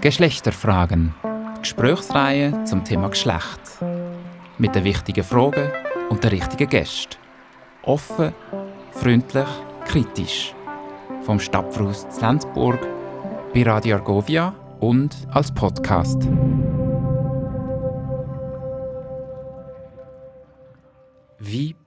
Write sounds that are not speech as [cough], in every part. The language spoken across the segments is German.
Geschlechterfragen. Gesprächsreihe zum Thema Geschlecht. Mit den wichtigen Fragen und den richtigen Gästen. Offen, freundlich, kritisch. Vom Stadtfluss zu Lenzburg, bei Radio Argovia und als Podcast.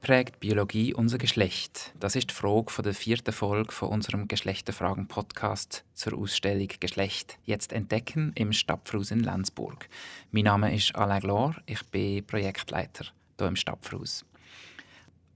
Prägt Biologie unser Geschlecht? Das ist die Frage von der vierten Folge von unserem Geschlechterfragen-Podcast zur Ausstellung Geschlecht jetzt entdecken im Stadtfrus in Lenzburg. Mein Name ist Alain Glor, ich bin Projektleiter hier im Stadtfrus.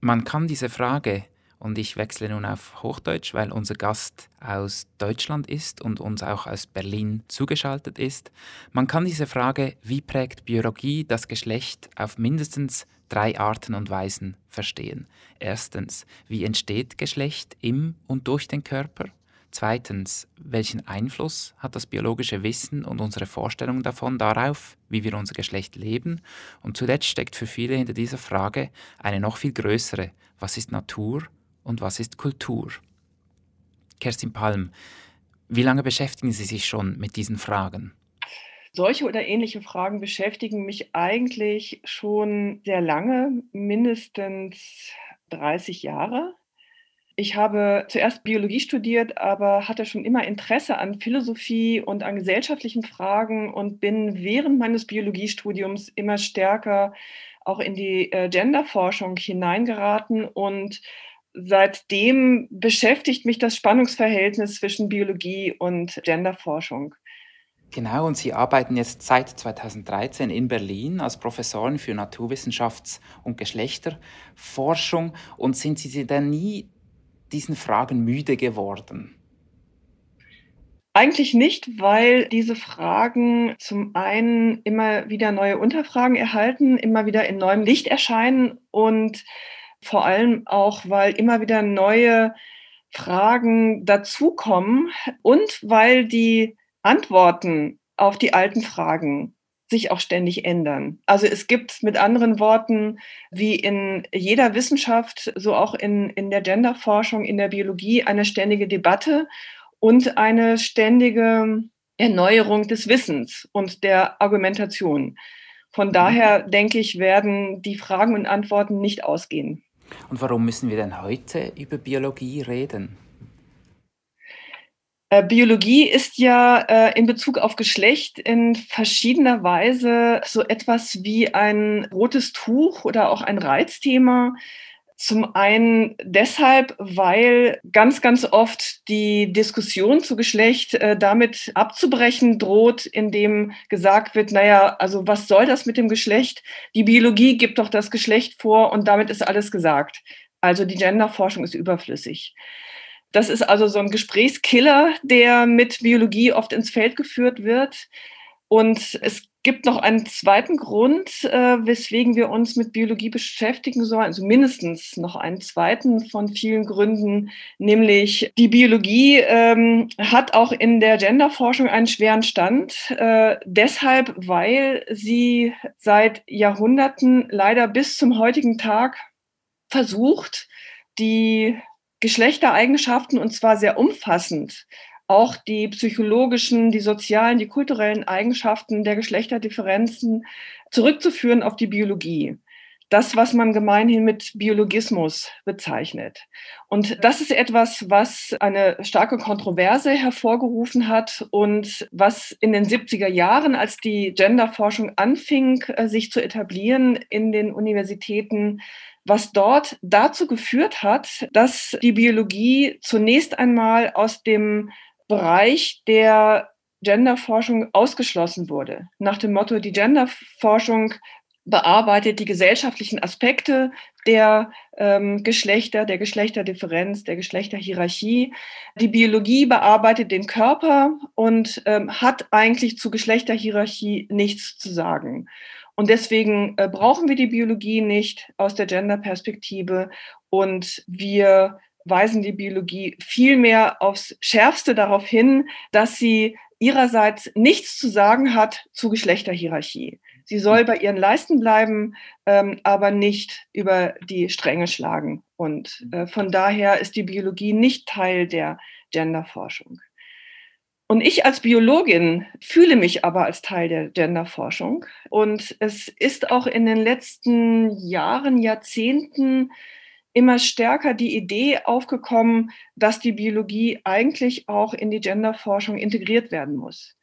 Man kann diese Frage und ich wechsle nun auf Hochdeutsch, weil unser Gast aus Deutschland ist und uns auch aus Berlin zugeschaltet ist. Man kann diese Frage, wie prägt Biologie das Geschlecht, auf mindestens drei Arten und Weisen verstehen. Erstens, wie entsteht Geschlecht im und durch den Körper? Zweitens, welchen Einfluss hat das biologische Wissen und unsere Vorstellung davon darauf, wie wir unser Geschlecht leben? Und zuletzt steckt für viele hinter dieser Frage eine noch viel größere, was ist Natur und was ist Kultur? Kerstin Palm, wie lange beschäftigen Sie sich schon mit diesen Fragen? Solche oder ähnliche Fragen beschäftigen mich eigentlich schon sehr lange, mindestens 30 Jahre. Ich habe zuerst Biologie studiert, aber hatte schon immer Interesse an Philosophie und an gesellschaftlichen Fragen und bin während meines Biologiestudiums immer stärker auch in die äh, Genderforschung hineingeraten und seitdem beschäftigt mich das Spannungsverhältnis zwischen Biologie und Genderforschung. Genau, und Sie arbeiten jetzt seit 2013 in Berlin als Professorin für Naturwissenschafts- und Geschlechterforschung. Und sind Sie denn nie diesen Fragen müde geworden? Eigentlich nicht, weil diese Fragen zum einen immer wieder neue Unterfragen erhalten, immer wieder in neuem Licht erscheinen und vor allem auch, weil immer wieder neue Fragen dazukommen und weil die Antworten auf die alten Fragen sich auch ständig ändern. Also es gibt mit anderen Worten, wie in jeder Wissenschaft, so auch in, in der Genderforschung, in der Biologie, eine ständige Debatte und eine ständige Erneuerung des Wissens und der Argumentation. Von daher denke ich, werden die Fragen und Antworten nicht ausgehen. Und warum müssen wir denn heute über Biologie reden? Äh, Biologie ist ja äh, in Bezug auf Geschlecht in verschiedener Weise so etwas wie ein rotes Tuch oder auch ein Reizthema. Zum einen deshalb, weil ganz, ganz oft die Diskussion zu Geschlecht äh, damit abzubrechen droht, indem gesagt wird, naja, also was soll das mit dem Geschlecht? Die Biologie gibt doch das Geschlecht vor und damit ist alles gesagt. Also die Genderforschung ist überflüssig. Das ist also so ein Gesprächskiller, der mit Biologie oft ins Feld geführt wird. Und es gibt noch einen zweiten Grund, äh, weswegen wir uns mit Biologie beschäftigen sollen, also mindestens noch einen zweiten von vielen Gründen, nämlich die Biologie ähm, hat auch in der Genderforschung einen schweren Stand, äh, deshalb, weil sie seit Jahrhunderten leider bis zum heutigen Tag versucht, die Geschlechtereigenschaften und zwar sehr umfassend auch die psychologischen, die sozialen, die kulturellen Eigenschaften der Geschlechterdifferenzen zurückzuführen auf die Biologie. Das, was man gemeinhin mit Biologismus bezeichnet. Und das ist etwas, was eine starke Kontroverse hervorgerufen hat und was in den 70er Jahren, als die Genderforschung anfing, äh, sich zu etablieren in den Universitäten, was dort dazu geführt hat, dass die Biologie zunächst einmal aus dem Bereich der Genderforschung ausgeschlossen wurde. Nach dem Motto, die Genderforschung bearbeitet die gesellschaftlichen Aspekte der ähm, Geschlechter, der Geschlechterdifferenz, der Geschlechterhierarchie. Die Biologie bearbeitet den Körper und ähm, hat eigentlich zu Geschlechterhierarchie nichts zu sagen. Und deswegen äh, brauchen wir die Biologie nicht aus der Genderperspektive und wir weisen die Biologie vielmehr aufs Schärfste darauf hin, dass sie ihrerseits nichts zu sagen hat zu Geschlechterhierarchie. Sie soll bei ihren Leisten bleiben, ähm, aber nicht über die Stränge schlagen. Und äh, von daher ist die Biologie nicht Teil der Genderforschung. Und ich als Biologin fühle mich aber als Teil der Genderforschung. Und es ist auch in den letzten Jahren, Jahrzehnten immer stärker die Idee aufgekommen, dass die Biologie eigentlich auch in die Genderforschung integriert werden muss.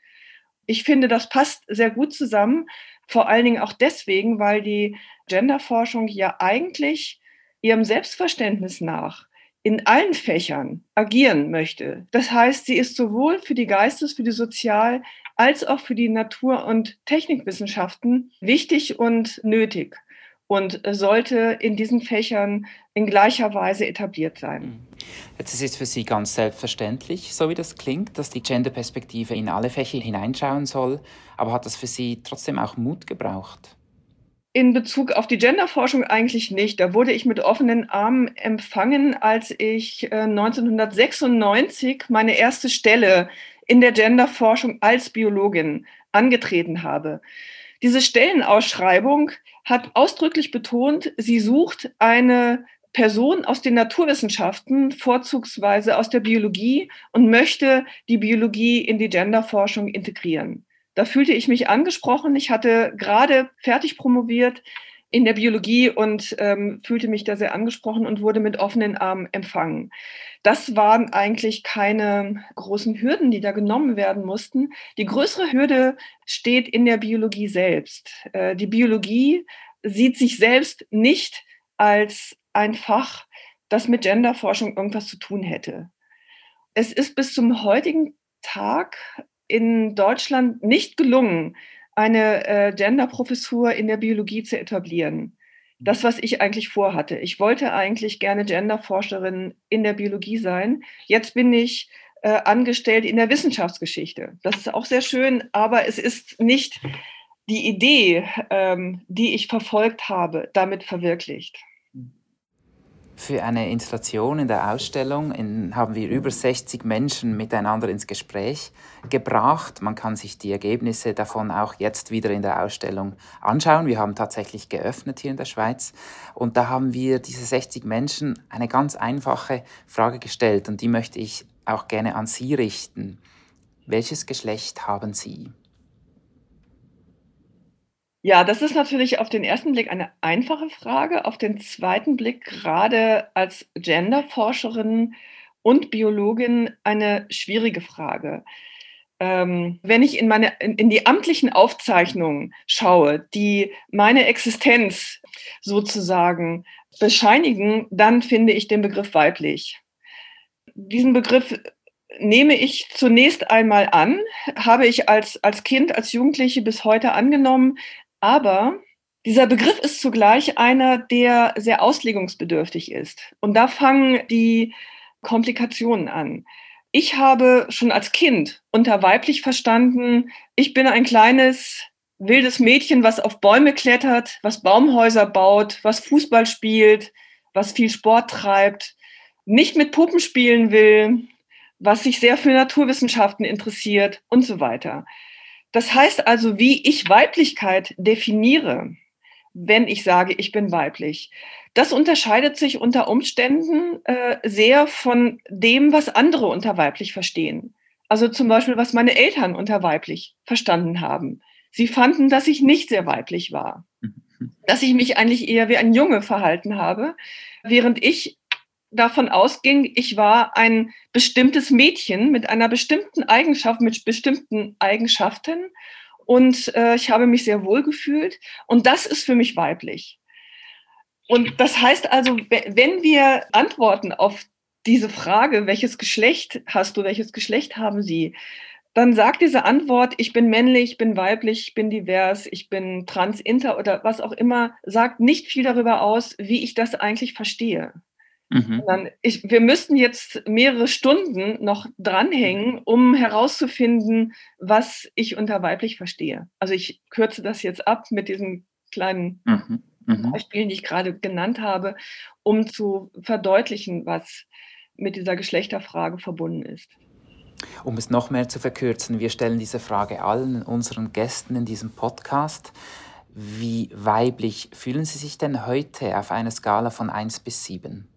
Ich finde, das passt sehr gut zusammen, vor allen Dingen auch deswegen, weil die Genderforschung ja eigentlich ihrem Selbstverständnis nach in allen Fächern agieren möchte. Das heißt, sie ist sowohl für die Geistes-, für die Sozial- als auch für die Natur- und Technikwissenschaften wichtig und nötig und sollte in diesen Fächern in gleicher Weise etabliert sein. Mhm. Jetzt ist es für Sie ganz selbstverständlich, so wie das klingt, dass die Genderperspektive in alle Fächer hineinschauen soll. Aber hat das für Sie trotzdem auch Mut gebraucht? In Bezug auf die Genderforschung eigentlich nicht. Da wurde ich mit offenen Armen empfangen, als ich 1996 äh, meine erste Stelle in der Genderforschung als Biologin angetreten habe. Diese Stellenausschreibung hat ausdrücklich betont, sie sucht eine Person aus den Naturwissenschaften, vorzugsweise aus der Biologie und möchte die Biologie in die Genderforschung integrieren. Da fühlte ich mich angesprochen. Ich hatte gerade fertig promoviert in der Biologie und ähm, fühlte mich da sehr angesprochen und wurde mit offenen Armen empfangen. Das waren eigentlich keine großen Hürden, die da genommen werden mussten. Die größere Hürde steht in der Biologie selbst. Äh, die Biologie sieht sich selbst nicht als ein Fach, das mit Genderforschung irgendwas zu tun hätte. Es ist bis zum heutigen Tag in Deutschland nicht gelungen, eine äh, Genderprofessur in der Biologie zu etablieren. Das, was ich eigentlich vorhatte. Ich wollte eigentlich gerne Genderforscherin in der Biologie sein. Jetzt bin ich äh, angestellt in der Wissenschaftsgeschichte. Das ist auch sehr schön, aber es ist nicht die Idee, ähm, die ich verfolgt habe, damit verwirklicht. Für eine Installation in der Ausstellung in, haben wir über 60 Menschen miteinander ins Gespräch gebracht. Man kann sich die Ergebnisse davon auch jetzt wieder in der Ausstellung anschauen. Wir haben tatsächlich geöffnet hier in der Schweiz und da haben wir diese 60 Menschen eine ganz einfache Frage gestellt und die möchte ich auch gerne an Sie richten. Welches Geschlecht haben Sie? Ja, das ist natürlich auf den ersten Blick eine einfache Frage. Auf den zweiten Blick gerade als Genderforscherin und Biologin eine schwierige Frage. Ähm, wenn ich in, meine, in, in die amtlichen Aufzeichnungen schaue, die meine Existenz sozusagen bescheinigen, dann finde ich den Begriff weiblich. Diesen Begriff nehme ich zunächst einmal an, habe ich als, als Kind, als Jugendliche bis heute angenommen, aber dieser Begriff ist zugleich einer, der sehr auslegungsbedürftig ist. Und da fangen die Komplikationen an. Ich habe schon als Kind unter weiblich verstanden, ich bin ein kleines wildes Mädchen, was auf Bäume klettert, was Baumhäuser baut, was Fußball spielt, was viel Sport treibt, nicht mit Puppen spielen will, was sich sehr für Naturwissenschaften interessiert und so weiter. Das heißt also, wie ich Weiblichkeit definiere, wenn ich sage, ich bin weiblich, das unterscheidet sich unter Umständen äh, sehr von dem, was andere unter weiblich verstehen. Also zum Beispiel, was meine Eltern unter weiblich verstanden haben. Sie fanden, dass ich nicht sehr weiblich war, [laughs] dass ich mich eigentlich eher wie ein Junge verhalten habe, während ich davon ausging, ich war ein bestimmtes Mädchen mit einer bestimmten Eigenschaft, mit bestimmten Eigenschaften und äh, ich habe mich sehr wohl gefühlt und das ist für mich weiblich. Und das heißt also, wenn wir antworten auf diese Frage, welches Geschlecht hast du, welches Geschlecht haben sie, dann sagt diese Antwort, ich bin männlich, ich bin weiblich, ich bin divers, ich bin trans, inter oder was auch immer, sagt nicht viel darüber aus, wie ich das eigentlich verstehe. Mhm. Ich, wir müssten jetzt mehrere Stunden noch dranhängen, um herauszufinden, was ich unter weiblich verstehe. Also ich kürze das jetzt ab mit diesen kleinen mhm. Mhm. Beispielen, die ich gerade genannt habe, um zu verdeutlichen, was mit dieser Geschlechterfrage verbunden ist. Um es noch mehr zu verkürzen, wir stellen diese Frage allen unseren Gästen in diesem Podcast. Wie weiblich fühlen Sie sich denn heute auf einer Skala von 1 bis 7?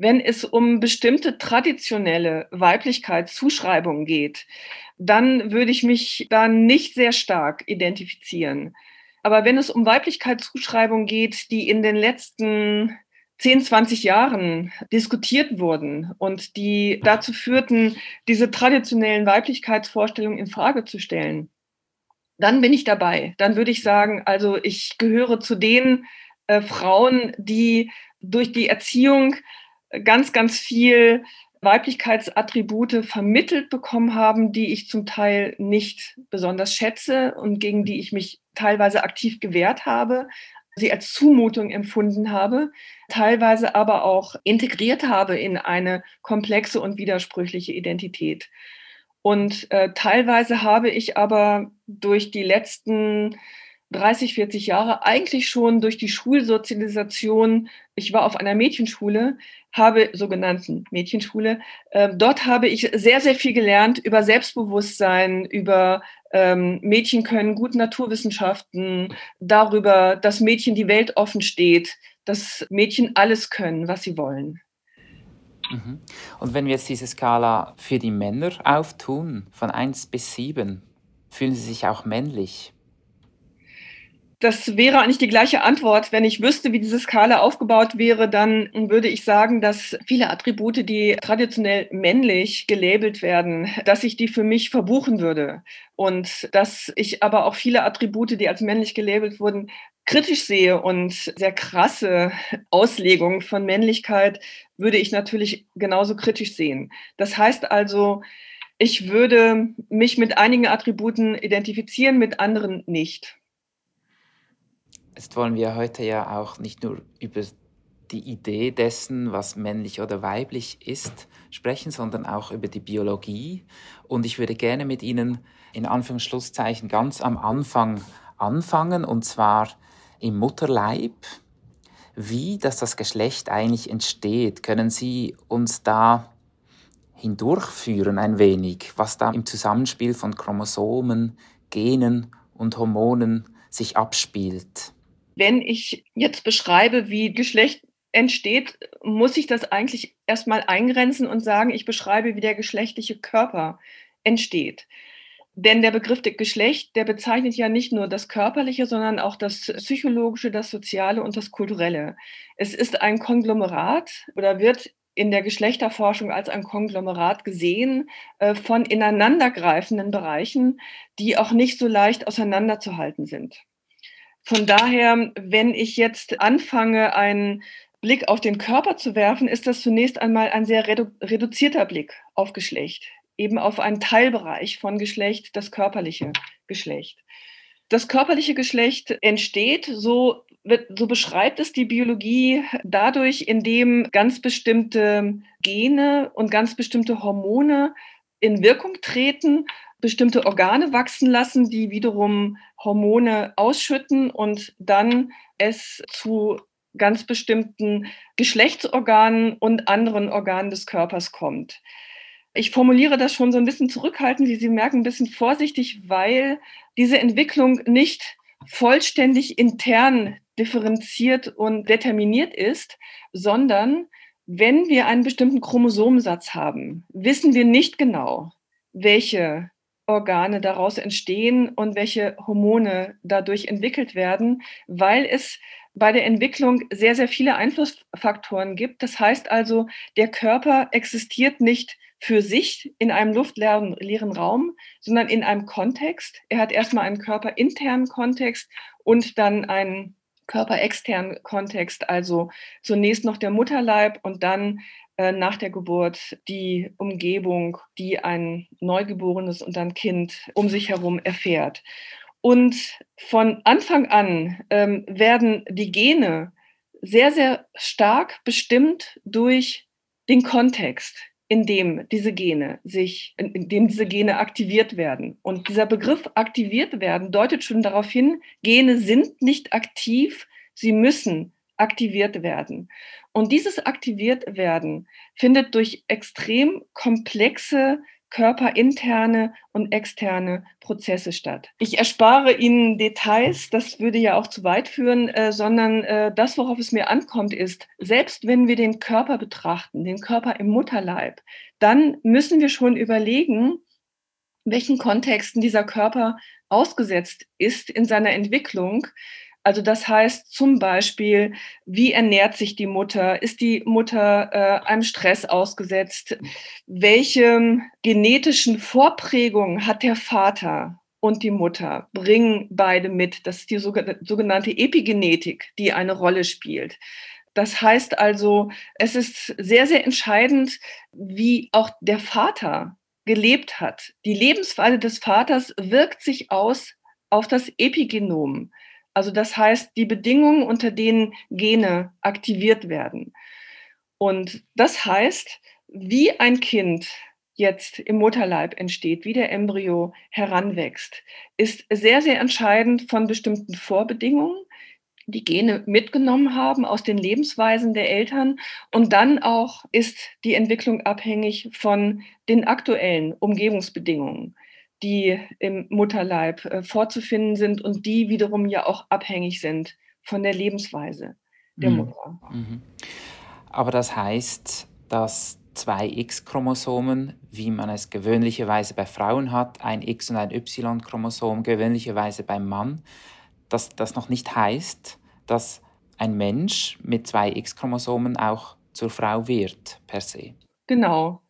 Wenn es um bestimmte traditionelle Weiblichkeitszuschreibungen geht, dann würde ich mich da nicht sehr stark identifizieren. Aber wenn es um Weiblichkeitszuschreibungen geht, die in den letzten 10, 20 Jahren diskutiert wurden und die dazu führten, diese traditionellen Weiblichkeitsvorstellungen in Frage zu stellen, dann bin ich dabei. Dann würde ich sagen, also ich gehöre zu den äh, Frauen, die durch die Erziehung ganz, ganz viel Weiblichkeitsattribute vermittelt bekommen haben, die ich zum Teil nicht besonders schätze und gegen die ich mich teilweise aktiv gewehrt habe, sie als Zumutung empfunden habe, teilweise aber auch integriert habe in eine komplexe und widersprüchliche Identität. Und äh, teilweise habe ich aber durch die letzten 30, 40 Jahre eigentlich schon durch die Schulsozialisation, ich war auf einer Mädchenschule, habe sogenannten Mädchenschule, äh, dort habe ich sehr, sehr viel gelernt über Selbstbewusstsein, über ähm, Mädchen können gut Naturwissenschaften, darüber, dass Mädchen die Welt offen steht, dass Mädchen alles können, was sie wollen. Mhm. Und wenn wir jetzt diese Skala für die Männer auftun, von 1 bis 7, fühlen sie sich auch männlich? Das wäre eigentlich die gleiche Antwort. Wenn ich wüsste, wie diese Skala aufgebaut wäre, dann würde ich sagen, dass viele Attribute, die traditionell männlich gelabelt werden, dass ich die für mich verbuchen würde. Und dass ich aber auch viele Attribute, die als männlich gelabelt wurden, kritisch sehe und sehr krasse Auslegungen von Männlichkeit würde ich natürlich genauso kritisch sehen. Das heißt also, ich würde mich mit einigen Attributen identifizieren, mit anderen nicht. Jetzt wollen wir heute ja auch nicht nur über die Idee dessen, was männlich oder weiblich ist, sprechen, sondern auch über die Biologie. Und ich würde gerne mit Ihnen in Anführungsschlusszeichen ganz am Anfang anfangen, und zwar im Mutterleib. Wie dass das Geschlecht eigentlich entsteht, können Sie uns da hindurchführen ein wenig, was da im Zusammenspiel von Chromosomen, Genen und Hormonen sich abspielt? Wenn ich jetzt beschreibe, wie Geschlecht entsteht, muss ich das eigentlich erstmal eingrenzen und sagen, ich beschreibe, wie der geschlechtliche Körper entsteht. Denn der Begriff Geschlecht, der bezeichnet ja nicht nur das Körperliche, sondern auch das Psychologische, das Soziale und das Kulturelle. Es ist ein Konglomerat oder wird in der Geschlechterforschung als ein Konglomerat gesehen äh, von ineinandergreifenden Bereichen, die auch nicht so leicht auseinanderzuhalten sind. Von daher, wenn ich jetzt anfange, einen Blick auf den Körper zu werfen, ist das zunächst einmal ein sehr redu reduzierter Blick auf Geschlecht, eben auf einen Teilbereich von Geschlecht, das körperliche Geschlecht. Das körperliche Geschlecht entsteht, so, so beschreibt es die Biologie, dadurch, indem ganz bestimmte Gene und ganz bestimmte Hormone in Wirkung treten bestimmte Organe wachsen lassen, die wiederum Hormone ausschütten und dann es zu ganz bestimmten Geschlechtsorganen und anderen Organen des Körpers kommt. Ich formuliere das schon so ein bisschen zurückhaltend, wie Sie merken, ein bisschen vorsichtig, weil diese Entwicklung nicht vollständig intern differenziert und determiniert ist, sondern wenn wir einen bestimmten Chromosomensatz haben, wissen wir nicht genau, welche Organe daraus entstehen und welche Hormone dadurch entwickelt werden, weil es bei der Entwicklung sehr, sehr viele Einflussfaktoren gibt. Das heißt also, der Körper existiert nicht für sich in einem luftleeren leeren Raum, sondern in einem Kontext. Er hat erstmal einen körperinternen Kontext und dann einen körperexternen Kontext, also zunächst noch der Mutterleib und dann nach der Geburt die Umgebung, die ein Neugeborenes und ein Kind um sich herum erfährt. Und von Anfang an ähm, werden die Gene sehr, sehr stark bestimmt durch den Kontext, in dem diese Gene sich, in dem diese Gene aktiviert werden. Und dieser Begriff aktiviert werden deutet schon darauf hin, Gene sind nicht aktiv, sie müssen aktiviert werden. Und dieses aktiviert werden findet durch extrem komplexe körperinterne und externe Prozesse statt. Ich erspare Ihnen Details, das würde ja auch zu weit führen, äh, sondern äh, das, worauf es mir ankommt, ist, selbst wenn wir den Körper betrachten, den Körper im Mutterleib, dann müssen wir schon überlegen, welchen Kontexten dieser Körper ausgesetzt ist in seiner Entwicklung. Also das heißt zum Beispiel, wie ernährt sich die Mutter? Ist die Mutter äh, einem Stress ausgesetzt? Welche genetischen Vorprägungen hat der Vater und die Mutter? Bringen beide mit. Das ist die sogenannte Epigenetik, die eine Rolle spielt. Das heißt also, es ist sehr, sehr entscheidend, wie auch der Vater gelebt hat. Die Lebensweise des Vaters wirkt sich aus auf das Epigenom. Also das heißt, die Bedingungen, unter denen Gene aktiviert werden. Und das heißt, wie ein Kind jetzt im Mutterleib entsteht, wie der Embryo heranwächst, ist sehr, sehr entscheidend von bestimmten Vorbedingungen, die Gene mitgenommen haben aus den Lebensweisen der Eltern. Und dann auch ist die Entwicklung abhängig von den aktuellen Umgebungsbedingungen die im Mutterleib äh, vorzufinden sind und die wiederum ja auch abhängig sind von der Lebensweise der mhm. Mutter. Mhm. Aber das heißt, dass zwei X-Chromosomen, wie man es gewöhnlicherweise bei Frauen hat, ein X- und ein Y-Chromosom gewöhnlicherweise beim Mann, dass das noch nicht heißt, dass ein Mensch mit zwei X-Chromosomen auch zur Frau wird per se. Genau.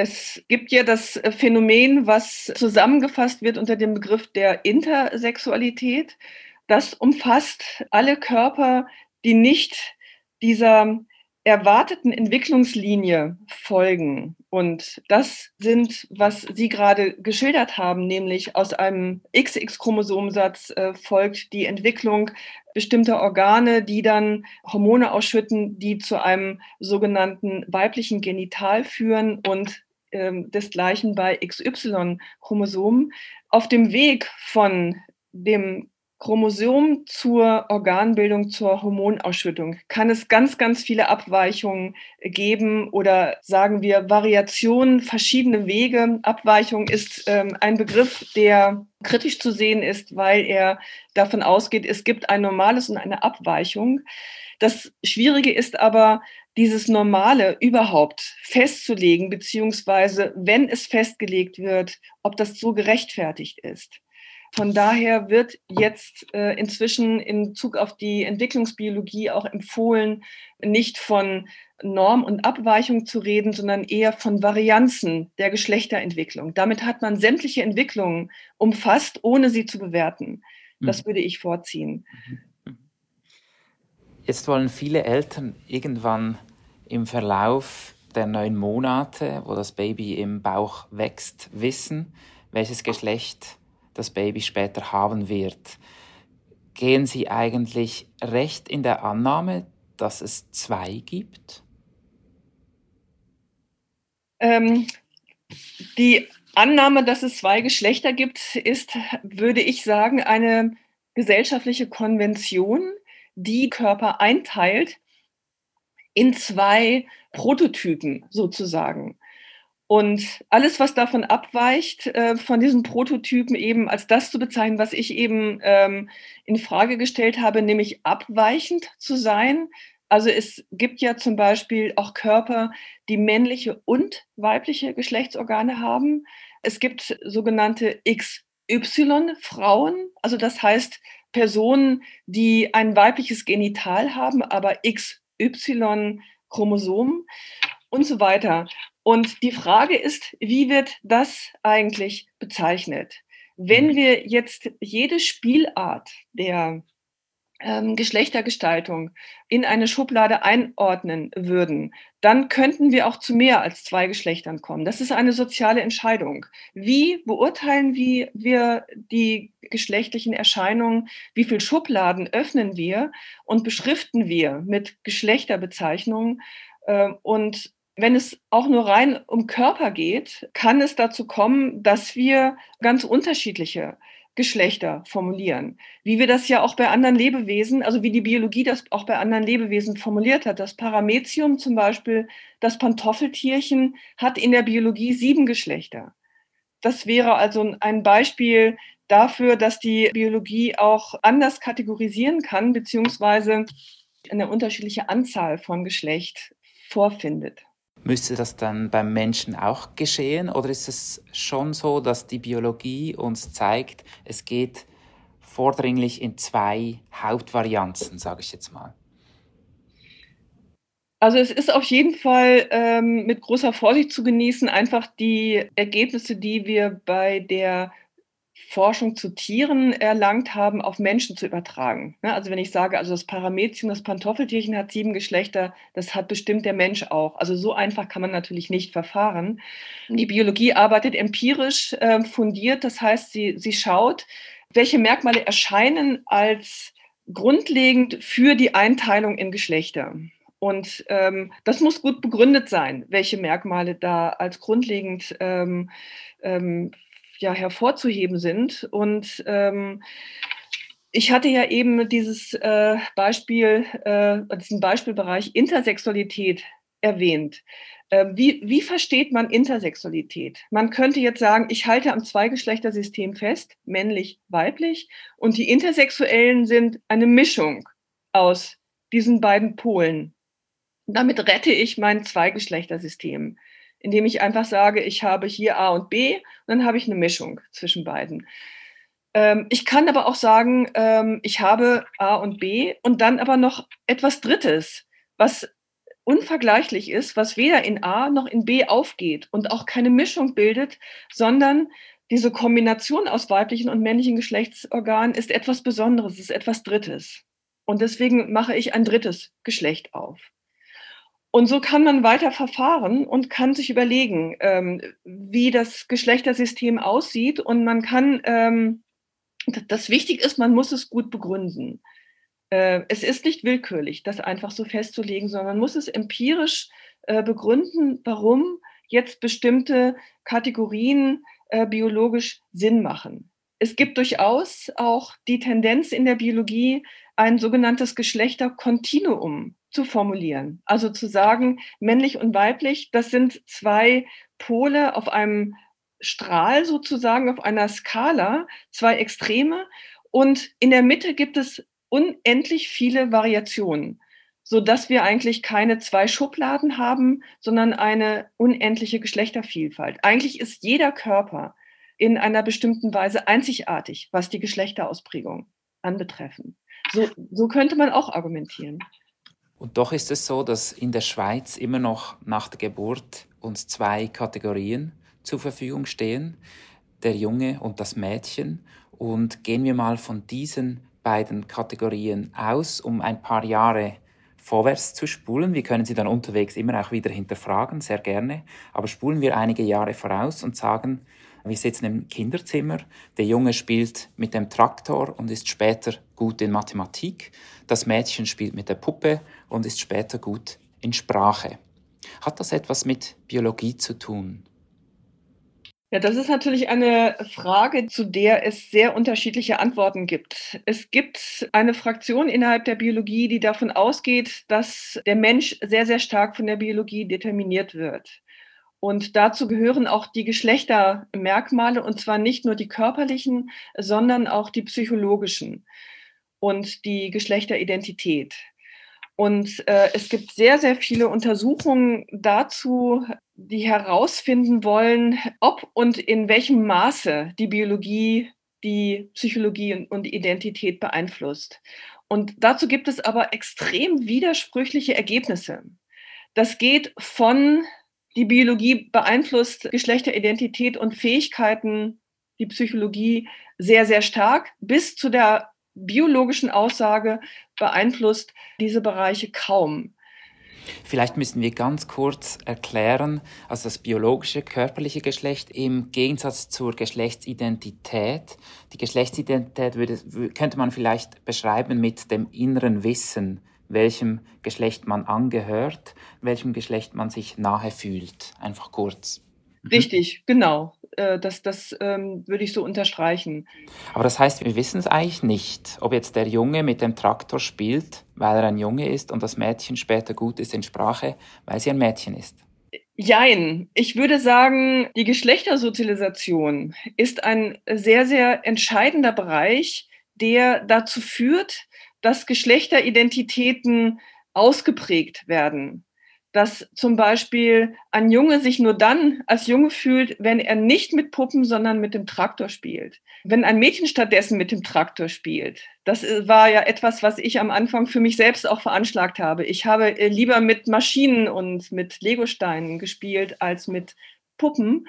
Es gibt ja das äh, Phänomen, was zusammengefasst wird unter dem Begriff der Intersexualität. Das umfasst alle Körper, die nicht dieser erwarteten Entwicklungslinie folgen. Und das sind, was Sie gerade geschildert haben, nämlich aus einem XX-Chromosomsatz äh, folgt die Entwicklung bestimmter Organe, die dann Hormone ausschütten, die zu einem sogenannten weiblichen Genital führen und desgleichen bei XY-Chromosomen. Auf dem Weg von dem Chromosom zur Organbildung, zur Hormonausschüttung kann es ganz, ganz viele Abweichungen geben oder sagen wir Variationen, verschiedene Wege. Abweichung ist ähm, ein Begriff, der kritisch zu sehen ist, weil er davon ausgeht, es gibt ein normales und eine Abweichung. Das Schwierige ist aber, dieses Normale überhaupt festzulegen, beziehungsweise wenn es festgelegt wird, ob das so gerechtfertigt ist. Von daher wird jetzt äh, inzwischen in Bezug auf die Entwicklungsbiologie auch empfohlen, nicht von Norm und Abweichung zu reden, sondern eher von Varianzen der Geschlechterentwicklung. Damit hat man sämtliche Entwicklungen umfasst, ohne sie zu bewerten. Das mhm. würde ich vorziehen. Mhm. Jetzt wollen viele Eltern irgendwann im Verlauf der neun Monate, wo das Baby im Bauch wächst, wissen, welches Geschlecht das Baby später haben wird. Gehen Sie eigentlich recht in der Annahme, dass es zwei gibt? Ähm, die Annahme, dass es zwei Geschlechter gibt, ist, würde ich sagen, eine gesellschaftliche Konvention, die Körper einteilt in zwei Prototypen sozusagen. Und alles, was davon abweicht, äh, von diesen Prototypen eben als das zu bezeichnen, was ich eben ähm, in Frage gestellt habe, nämlich abweichend zu sein. Also es gibt ja zum Beispiel auch Körper, die männliche und weibliche Geschlechtsorgane haben. Es gibt sogenannte XY-Frauen, also das heißt Personen, die ein weibliches Genital haben, aber XY Y-Chromosom und so weiter. Und die Frage ist, wie wird das eigentlich bezeichnet? Wenn mhm. wir jetzt jede Spielart der ähm, Geschlechtergestaltung in eine Schublade einordnen würden, dann könnten wir auch zu mehr als zwei Geschlechtern kommen. Das ist eine soziale Entscheidung. Wie beurteilen wir die geschlechtlichen Erscheinungen? Wie viele Schubladen öffnen wir und beschriften wir mit Geschlechterbezeichnungen? Ähm, und wenn es auch nur rein um Körper geht, kann es dazu kommen, dass wir ganz unterschiedliche Geschlechter formulieren. Wie wir das ja auch bei anderen Lebewesen, also wie die Biologie das auch bei anderen Lebewesen formuliert hat. Das Paramecium zum Beispiel, das Pantoffeltierchen, hat in der Biologie sieben Geschlechter. das wäre also ein Beispiel dafür, dass die Biologie auch anders kategorisieren kann, beziehungsweise eine unterschiedliche Anzahl von Geschlecht vorfindet. Müsste das dann beim Menschen auch geschehen oder ist es schon so, dass die Biologie uns zeigt, es geht vordringlich in zwei Hauptvarianten, sage ich jetzt mal? Also es ist auf jeden Fall ähm, mit großer Vorsicht zu genießen, einfach die Ergebnisse, die wir bei der Forschung zu Tieren erlangt haben, auf Menschen zu übertragen. Ne, also wenn ich sage, also das Paramezium, das Pantoffeltierchen hat sieben Geschlechter, das hat bestimmt der Mensch auch. Also so einfach kann man natürlich nicht verfahren. Die Biologie arbeitet empirisch äh, fundiert, das heißt, sie, sie schaut, welche Merkmale erscheinen als grundlegend für die Einteilung in Geschlechter. Und ähm, das muss gut begründet sein, welche Merkmale da als grundlegend ähm, ähm, ja, hervorzuheben sind. Und ähm, ich hatte ja eben dieses äh, Beispiel, äh, diesen Beispielbereich Intersexualität erwähnt. Äh, wie, wie versteht man Intersexualität? Man könnte jetzt sagen, ich halte am Zweigeschlechtersystem fest, männlich, weiblich, und die Intersexuellen sind eine Mischung aus diesen beiden Polen. Damit rette ich mein Zweigeschlechtersystem indem ich einfach sage, ich habe hier A und B und dann habe ich eine Mischung zwischen beiden. Ähm, ich kann aber auch sagen, ähm, ich habe A und B und dann aber noch etwas Drittes, was unvergleichlich ist, was weder in A noch in B aufgeht und auch keine Mischung bildet, sondern diese Kombination aus weiblichen und männlichen Geschlechtsorganen ist etwas Besonderes, ist etwas Drittes. Und deswegen mache ich ein drittes Geschlecht auf. Und so kann man weiter verfahren und kann sich überlegen, ähm, wie das Geschlechtersystem aussieht. Und man kann, ähm, das wichtig ist, man muss es gut begründen. Äh, es ist nicht willkürlich, das einfach so festzulegen, sondern man muss es empirisch äh, begründen, warum jetzt bestimmte Kategorien äh, biologisch Sinn machen. Es gibt durchaus auch die Tendenz in der Biologie, ein sogenanntes Geschlechterkontinuum zu formulieren. Also zu sagen, männlich und weiblich, das sind zwei Pole auf einem Strahl sozusagen, auf einer Skala, zwei Extreme. Und in der Mitte gibt es unendlich viele Variationen, so dass wir eigentlich keine zwei Schubladen haben, sondern eine unendliche Geschlechtervielfalt. Eigentlich ist jeder Körper in einer bestimmten Weise einzigartig, was die Geschlechterausprägung anbetreffen. So, so könnte man auch argumentieren. Und doch ist es so, dass in der Schweiz immer noch nach der Geburt uns zwei Kategorien zur Verfügung stehen, der Junge und das Mädchen. Und gehen wir mal von diesen beiden Kategorien aus, um ein paar Jahre vorwärts zu spulen. Wir können sie dann unterwegs immer auch wieder hinterfragen, sehr gerne. Aber spulen wir einige Jahre voraus und sagen, wir sitzen im Kinderzimmer, der Junge spielt mit dem Traktor und ist später gut in Mathematik, das Mädchen spielt mit der Puppe und ist später gut in Sprache. Hat das etwas mit Biologie zu tun? Ja, das ist natürlich eine Frage, zu der es sehr unterschiedliche Antworten gibt. Es gibt eine Fraktion innerhalb der Biologie, die davon ausgeht, dass der Mensch sehr, sehr stark von der Biologie determiniert wird. Und dazu gehören auch die Geschlechtermerkmale, und zwar nicht nur die körperlichen, sondern auch die psychologischen und die Geschlechteridentität. Und äh, es gibt sehr, sehr viele Untersuchungen dazu, die herausfinden wollen, ob und in welchem Maße die Biologie die Psychologie und, Identität beeinflusst. Und dazu gibt es aber extrem widersprüchliche Ergebnisse. Das geht von die Biologie beeinflusst Geschlechteridentität und Fähigkeiten, die Psychologie sehr, sehr stark, bis zu der biologischen Aussage beeinflusst diese Bereiche kaum. Vielleicht müssen wir ganz kurz erklären, also das biologische, körperliche Geschlecht im Gegensatz zur Geschlechtsidentität. Die Geschlechtsidentität würde, könnte man vielleicht beschreiben mit dem inneren Wissen welchem Geschlecht man angehört, welchem Geschlecht man sich nahe fühlt. Einfach kurz. Mhm. Richtig, genau. Äh, das, das ähm, würde ich so unterstreichen. Aber das heißt, wir wissen es eigentlich nicht, ob jetzt der Junge mit dem Traktor spielt, weil er ein Junge ist und das Mädchen später gut ist in Sprache, weil sie ein Mädchen ist. Jein. Ich würde sagen, die Geschlechtersozialisation ist ein sehr, sehr entscheidender Bereich, der dazu führt, dass Geschlechteridentitäten ausgeprägt werden dass zum Beispiel ein Junge sich nur dann als Junge fühlt, wenn er nicht mit Puppen, sondern mit dem Traktor spielt. Wenn ein Mädchen stattdessen mit dem Traktor spielt. Das war ja etwas, was ich am Anfang für mich selbst auch veranschlagt habe. Ich habe äh, lieber mit Maschinen und mit Legosteinen gespielt als mit Puppen.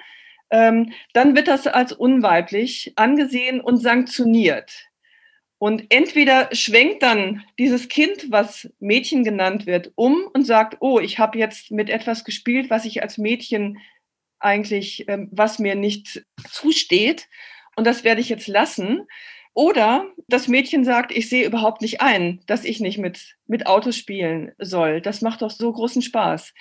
Ähm, dann wird das als unweiblich angesehen und sanktioniert. Und entweder schwenkt dann dieses Kind, was Mädchen genannt wird, um und sagt, oh, ich habe jetzt mit etwas gespielt, was ich als Mädchen eigentlich, ähm, was mir nicht zusteht. Und das werde ich jetzt lassen. Oder das Mädchen sagt, ich sehe überhaupt nicht ein, dass ich nicht mit, mit Autos spielen soll. Das macht doch so großen Spaß.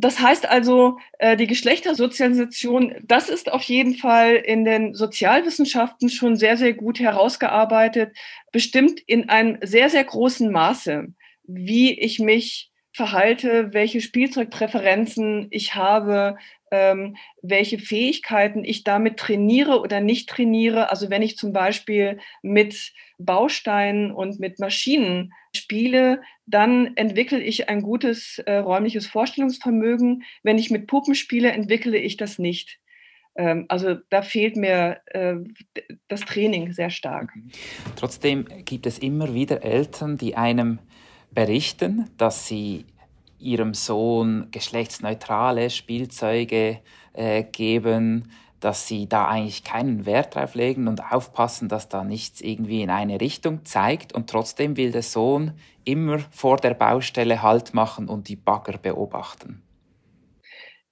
Das heißt also, äh, die Geschlechtersozialisation, das ist auf jeden Fall in den Sozialwissenschaften schon sehr, sehr gut herausgearbeitet, bestimmt in einem sehr, sehr großen Maße, wie ich mich verhalte, welche Spielzeugpräferenzen ich habe, ähm, welche Fähigkeiten ich damit trainiere oder nicht trainiere. Also wenn ich zum Beispiel mit Bausteinen und mit Maschinen spiele, dann entwickle ich ein gutes äh, räumliches Vorstellungsvermögen. Wenn ich mit Puppen spiele, entwickle ich das nicht. Ähm, also da fehlt mir äh, das Training sehr stark. Mhm. Trotzdem gibt es immer wieder Eltern, die einem berichten, dass sie ihrem Sohn geschlechtsneutrale Spielzeuge äh, geben, dass sie da eigentlich keinen Wert drauf legen und aufpassen, dass da nichts irgendwie in eine Richtung zeigt. Und trotzdem will der Sohn immer vor der Baustelle Halt machen und die Bagger beobachten.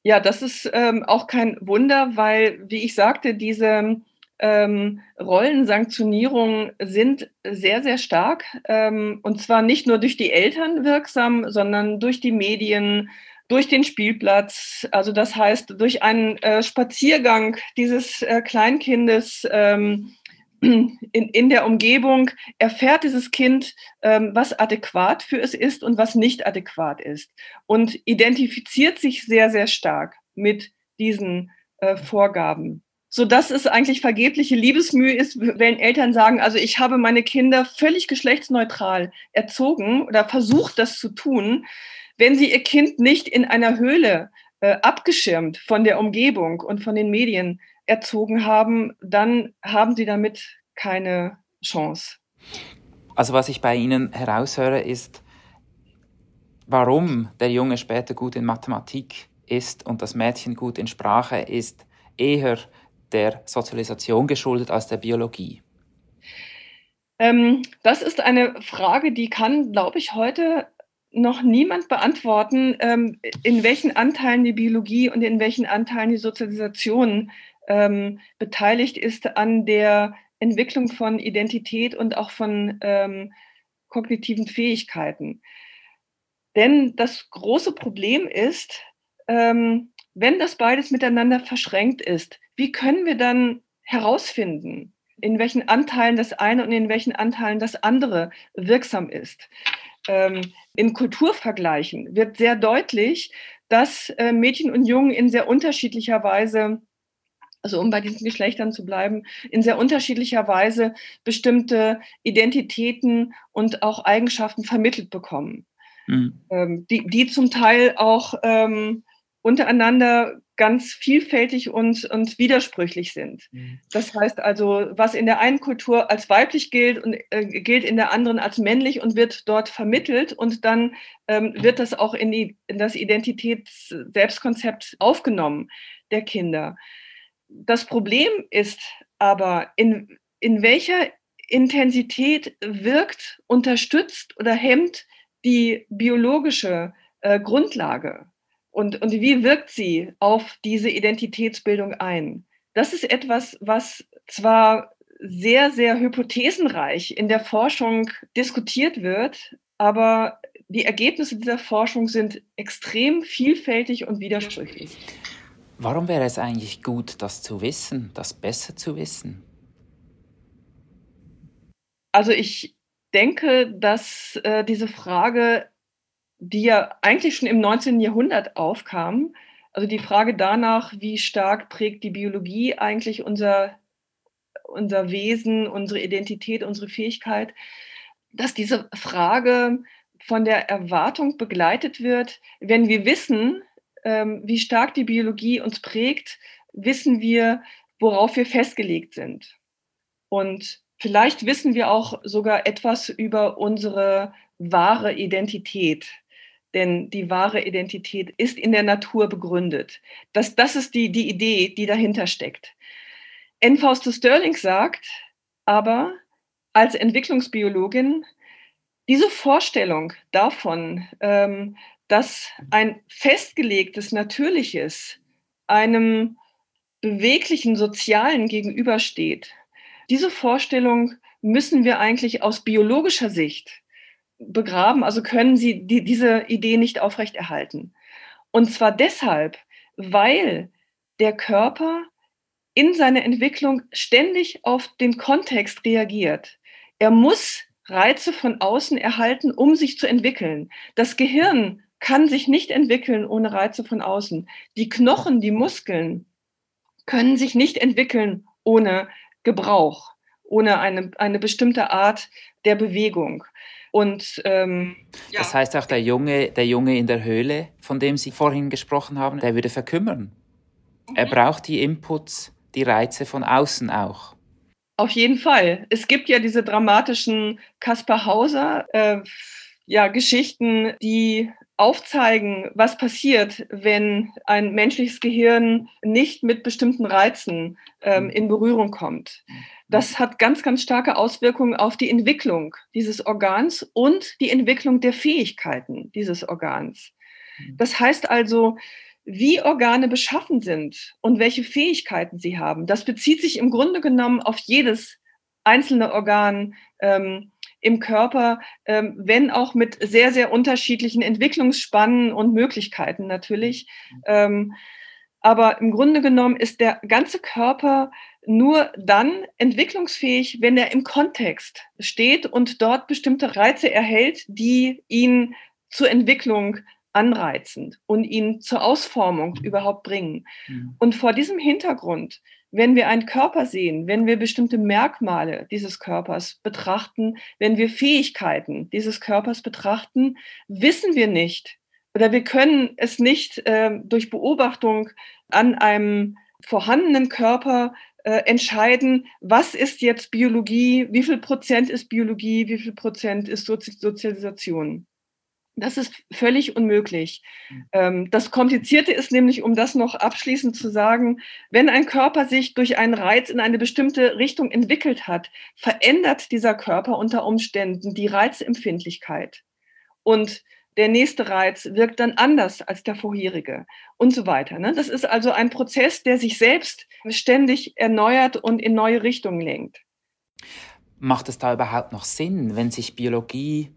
Ja, das ist ähm, auch kein Wunder, weil, wie ich sagte, diese ähm, Rollensanktionierungen sind sehr, sehr stark. Ähm, und zwar nicht nur durch die Eltern wirksam, sondern durch die Medien, durch den Spielplatz. Also das heißt, durch einen äh, Spaziergang dieses äh, Kleinkindes ähm, in, in der Umgebung erfährt dieses Kind, ähm, was adäquat für es ist und was nicht adäquat ist. Und identifiziert sich sehr, sehr stark mit diesen äh, Vorgaben so dass es eigentlich vergebliche Liebesmühe ist, wenn Eltern sagen, also ich habe meine Kinder völlig geschlechtsneutral erzogen oder versucht, das zu tun, wenn sie ihr Kind nicht in einer Höhle äh, abgeschirmt von der Umgebung und von den Medien erzogen haben, dann haben sie damit keine Chance. Also was ich bei Ihnen heraushöre, ist, warum der Junge später gut in Mathematik ist und das Mädchen gut in Sprache ist, eher der Sozialisation geschuldet als der Biologie? Ähm, das ist eine Frage, die kann, glaube ich, heute noch niemand beantworten, ähm, in welchen Anteilen die Biologie und in welchen Anteilen die Sozialisation ähm, beteiligt ist an der Entwicklung von Identität und auch von ähm, kognitiven Fähigkeiten. Denn das große Problem ist, ähm, wenn das beides miteinander verschränkt ist, wie können wir dann herausfinden, in welchen Anteilen das eine und in welchen Anteilen das andere wirksam ist? Ähm, in Kulturvergleichen wird sehr deutlich, dass äh, Mädchen und Jungen in sehr unterschiedlicher Weise also um bei diesen Geschlechtern zu bleiben, in sehr unterschiedlicher Weise bestimmte Identitäten und auch Eigenschaften vermittelt bekommen, mhm. ähm, die, die zum Teil auch ähm, untereinander ganz vielfältig und, und widersprüchlich sind. Mhm. Das heißt also, was in der einen Kultur als weiblich gilt und äh, gilt in der anderen als männlich und wird dort vermittelt und dann ähm, wird das auch in, die, in das Identitäts-Selbstkonzept aufgenommen der Kinder. Das Problem ist aber, in, in welcher Intensität wirkt, unterstützt oder hemmt die biologische äh, Grundlage und, und wie wirkt sie auf diese Identitätsbildung ein? Das ist etwas, was zwar sehr, sehr hypothesenreich in der Forschung diskutiert wird, aber die Ergebnisse dieser Forschung sind extrem vielfältig und widersprüchlich. Warum wäre es eigentlich gut, das zu wissen, das besser zu wissen? Also ich denke, dass äh, diese Frage die ja eigentlich schon im 19. Jahrhundert aufkam. Also die Frage danach, wie stark prägt die Biologie eigentlich unser, unser Wesen, unsere Identität, unsere Fähigkeit, dass diese Frage von der Erwartung begleitet wird, wenn wir wissen, ähm, wie stark die Biologie uns prägt, wissen wir, worauf wir festgelegt sind. Und vielleicht wissen wir auch sogar etwas über unsere wahre Identität. Denn die wahre Identität ist in der Natur begründet. Das, das ist die, die Idee, die dahinter steckt. N. Fausto Sterling sagt aber als Entwicklungsbiologin, diese Vorstellung davon, ähm, dass ein festgelegtes, natürliches einem beweglichen Sozialen gegenübersteht, diese Vorstellung müssen wir eigentlich aus biologischer Sicht begraben, also können sie die, diese Idee nicht aufrechterhalten. Und zwar deshalb, weil der Körper in seiner Entwicklung ständig auf den Kontext reagiert. Er muss Reize von außen erhalten, um sich zu entwickeln. Das Gehirn kann sich nicht entwickeln ohne Reize von außen. Die Knochen, die Muskeln können sich nicht entwickeln ohne Gebrauch, ohne eine, eine bestimmte Art der Bewegung. Und ähm, ja. das heißt auch der Junge, der Junge in der Höhle, von dem Sie vorhin gesprochen haben, der würde verkümmern. Mhm. Er braucht die Inputs, die Reize von außen auch. Auf jeden Fall. Es gibt ja diese dramatischen Kaspar Hauser äh, ja, Geschichten, die aufzeigen, was passiert, wenn ein menschliches Gehirn nicht mit bestimmten Reizen ähm, mhm. in Berührung kommt. Mhm. Das hat ganz, ganz starke Auswirkungen auf die Entwicklung dieses Organs und die Entwicklung der Fähigkeiten dieses Organs. Mhm. Das heißt also, wie Organe beschaffen sind und welche Fähigkeiten sie haben, das bezieht sich im Grunde genommen auf jedes einzelne Organ ähm, im Körper, ähm, wenn auch mit sehr, sehr unterschiedlichen Entwicklungsspannen und Möglichkeiten natürlich. Ähm, aber im Grunde genommen ist der ganze Körper nur dann entwicklungsfähig, wenn er im Kontext steht und dort bestimmte Reize erhält, die ihn zur Entwicklung anreizen und ihn zur Ausformung überhaupt bringen. Mhm. Und vor diesem Hintergrund, wenn wir einen Körper sehen, wenn wir bestimmte Merkmale dieses Körpers betrachten, wenn wir Fähigkeiten dieses Körpers betrachten, wissen wir nicht oder wir können es nicht äh, durch Beobachtung an einem vorhandenen Körper äh, entscheiden, was ist jetzt Biologie, wie viel Prozent ist Biologie, wie viel Prozent ist Sozi Sozialisation. Das ist völlig unmöglich. Ähm, das Komplizierte ist nämlich, um das noch abschließend zu sagen, wenn ein Körper sich durch einen Reiz in eine bestimmte Richtung entwickelt hat, verändert dieser Körper unter Umständen die Reizempfindlichkeit. Und der nächste Reiz wirkt dann anders als der vorherige und so weiter. Ne? Das ist also ein Prozess, der sich selbst ständig erneuert und in neue Richtungen lenkt. Macht es da überhaupt noch Sinn, wenn sich Biologie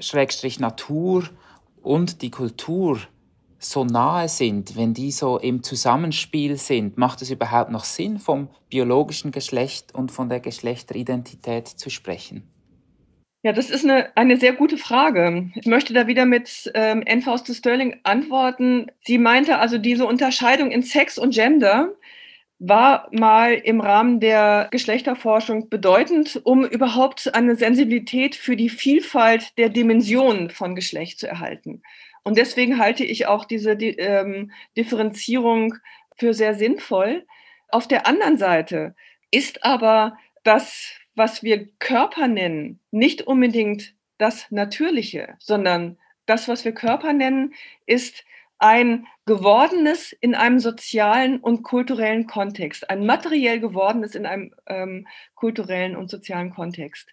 Schrägstrich Natur und die Kultur so nahe sind, wenn die so im Zusammenspiel sind, macht es überhaupt noch Sinn, vom biologischen Geschlecht und von der Geschlechteridentität zu sprechen? Ja, das ist eine, eine sehr gute Frage. Ich möchte da wieder mit ähm, Fausto Sterling antworten. Sie meinte also diese Unterscheidung in Sex und Gender war mal im Rahmen der Geschlechterforschung bedeutend, um überhaupt eine Sensibilität für die Vielfalt der Dimensionen von Geschlecht zu erhalten. Und deswegen halte ich auch diese ähm, Differenzierung für sehr sinnvoll. Auf der anderen Seite ist aber das, was wir Körper nennen, nicht unbedingt das Natürliche, sondern das, was wir Körper nennen, ist ein gewordenes in einem sozialen und kulturellen Kontext, ein materiell gewordenes in einem ähm, kulturellen und sozialen Kontext.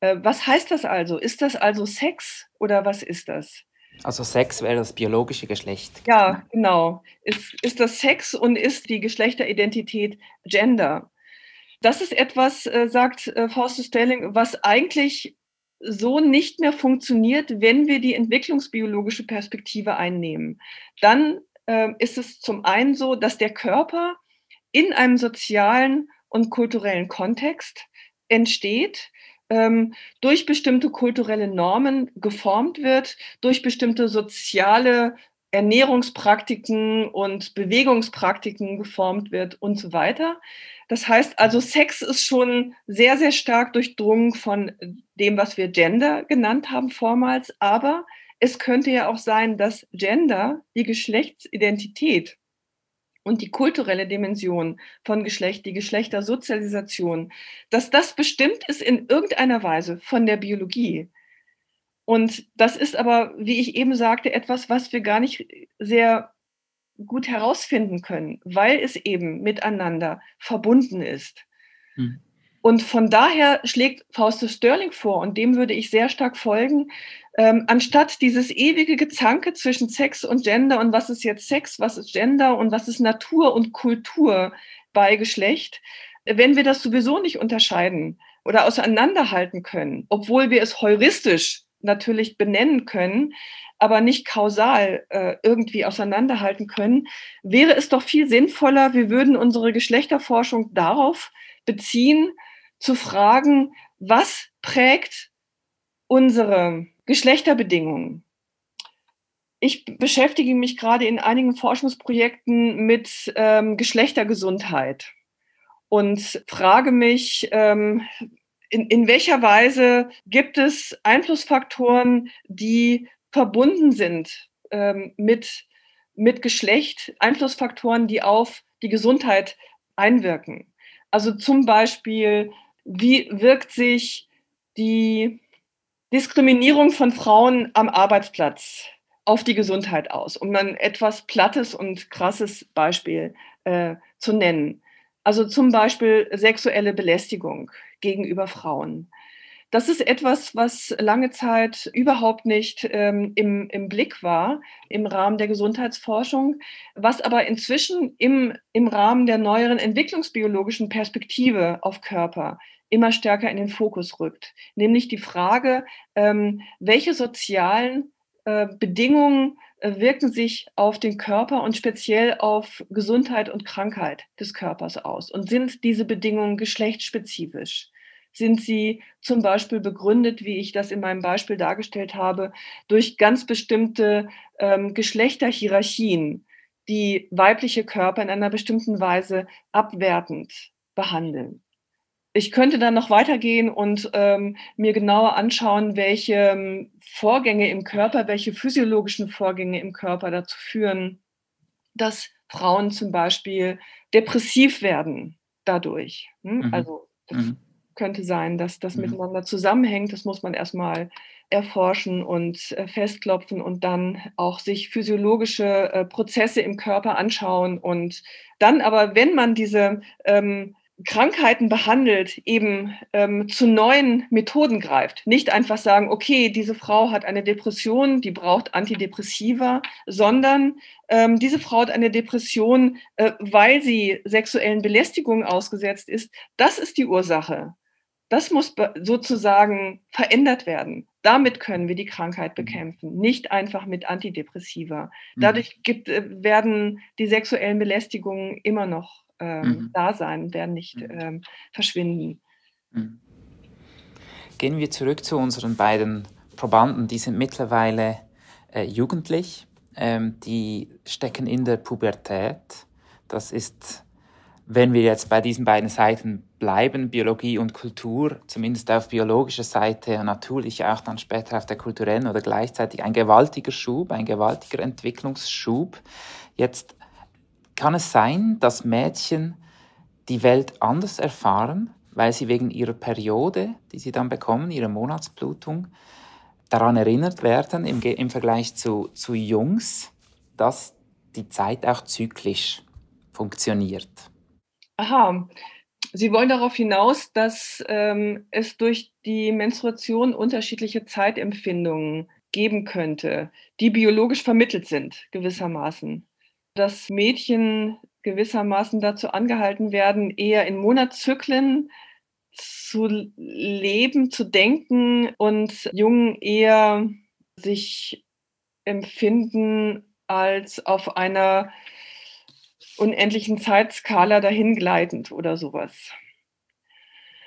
Äh, was heißt das also? Ist das also Sex oder was ist das? Also Sex wäre das biologische Geschlecht. Ja, genau. Ist, ist das Sex und ist die Geschlechteridentität Gender? Das ist etwas, äh, sagt äh, Faustus Stelling, was eigentlich so nicht mehr funktioniert, wenn wir die entwicklungsbiologische Perspektive einnehmen. Dann äh, ist es zum einen so, dass der Körper in einem sozialen und kulturellen Kontext entsteht ähm, durch bestimmte kulturelle Normen geformt wird, durch bestimmte soziale Ernährungspraktiken und Bewegungspraktiken geformt wird und so weiter. Das heißt also, Sex ist schon sehr, sehr stark durchdrungen von dem, was wir Gender genannt haben vormals. Aber es könnte ja auch sein, dass Gender, die Geschlechtsidentität und die kulturelle Dimension von Geschlecht, die Geschlechtersozialisation, dass das bestimmt ist in irgendeiner Weise von der Biologie. Und das ist aber, wie ich eben sagte, etwas, was wir gar nicht sehr gut herausfinden können, weil es eben miteinander verbunden ist. Mhm. Und von daher schlägt Faustus Sterling vor, und dem würde ich sehr stark folgen, ähm, anstatt dieses ewige Gezanke zwischen Sex und Gender und was ist jetzt Sex, was ist Gender und was ist Natur und Kultur bei Geschlecht, wenn wir das sowieso nicht unterscheiden oder auseinanderhalten können, obwohl wir es heuristisch natürlich benennen können, aber nicht kausal äh, irgendwie auseinanderhalten können, wäre es doch viel sinnvoller, wir würden unsere Geschlechterforschung darauf beziehen, zu fragen, was prägt unsere Geschlechterbedingungen? Ich beschäftige mich gerade in einigen Forschungsprojekten mit ähm, Geschlechtergesundheit und frage mich, ähm, in, in welcher Weise gibt es Einflussfaktoren, die verbunden sind ähm, mit, mit Geschlecht, Einflussfaktoren, die auf die Gesundheit einwirken. Also zum Beispiel, wie wirkt sich die Diskriminierung von Frauen am Arbeitsplatz auf die Gesundheit aus, um ein etwas plattes und krasses Beispiel äh, zu nennen. Also zum Beispiel sexuelle Belästigung gegenüber Frauen. Das ist etwas, was lange Zeit überhaupt nicht ähm, im, im Blick war im Rahmen der Gesundheitsforschung, was aber inzwischen im, im Rahmen der neueren entwicklungsbiologischen Perspektive auf Körper immer stärker in den Fokus rückt. Nämlich die Frage, ähm, welche sozialen äh, Bedingungen wirken sich auf den Körper und speziell auf Gesundheit und Krankheit des Körpers aus? Und sind diese Bedingungen geschlechtsspezifisch? Sind sie zum Beispiel begründet, wie ich das in meinem Beispiel dargestellt habe, durch ganz bestimmte ähm, Geschlechterhierarchien, die weibliche Körper in einer bestimmten Weise abwertend behandeln? Ich könnte dann noch weitergehen und ähm, mir genauer anschauen, welche ähm, Vorgänge im Körper, welche physiologischen Vorgänge im Körper dazu führen, dass Frauen zum Beispiel depressiv werden dadurch. Hm? Mhm. Also das mhm. könnte sein, dass das mhm. miteinander zusammenhängt. Das muss man erstmal erforschen und äh, festklopfen und dann auch sich physiologische äh, Prozesse im Körper anschauen und dann aber, wenn man diese ähm, Krankheiten behandelt, eben ähm, zu neuen Methoden greift. Nicht einfach sagen, okay, diese Frau hat eine Depression, die braucht Antidepressiva, sondern ähm, diese Frau hat eine Depression, äh, weil sie sexuellen Belästigungen ausgesetzt ist. Das ist die Ursache. Das muss sozusagen verändert werden. Damit können wir die Krankheit mhm. bekämpfen, nicht einfach mit Antidepressiva. Mhm. Dadurch gibt, äh, werden die sexuellen Belästigungen immer noch ähm, mhm. da sein, werden nicht mhm. ähm, verschwinden. Mhm. Gehen wir zurück zu unseren beiden Probanden. Die sind mittlerweile äh, jugendlich, ähm, die stecken in der Pubertät. Das ist, wenn wir jetzt bei diesen beiden Seiten bleiben, Biologie und Kultur, zumindest auf biologischer Seite, natürlich auch dann später auf der kulturellen oder gleichzeitig ein gewaltiger Schub, ein gewaltiger Entwicklungsschub. Jetzt kann es sein, dass Mädchen die Welt anders erfahren, weil sie wegen ihrer Periode, die sie dann bekommen, ihrer Monatsblutung, daran erinnert werden im, im Vergleich zu, zu Jungs, dass die Zeit auch zyklisch funktioniert? Aha. Sie wollen darauf hinaus, dass ähm, es durch die Menstruation unterschiedliche Zeitempfindungen geben könnte, die biologisch vermittelt sind, gewissermaßen dass Mädchen gewissermaßen dazu angehalten werden, eher in Monatszyklen zu leben, zu denken und Jungen eher sich empfinden als auf einer unendlichen Zeitskala dahingleitend oder sowas.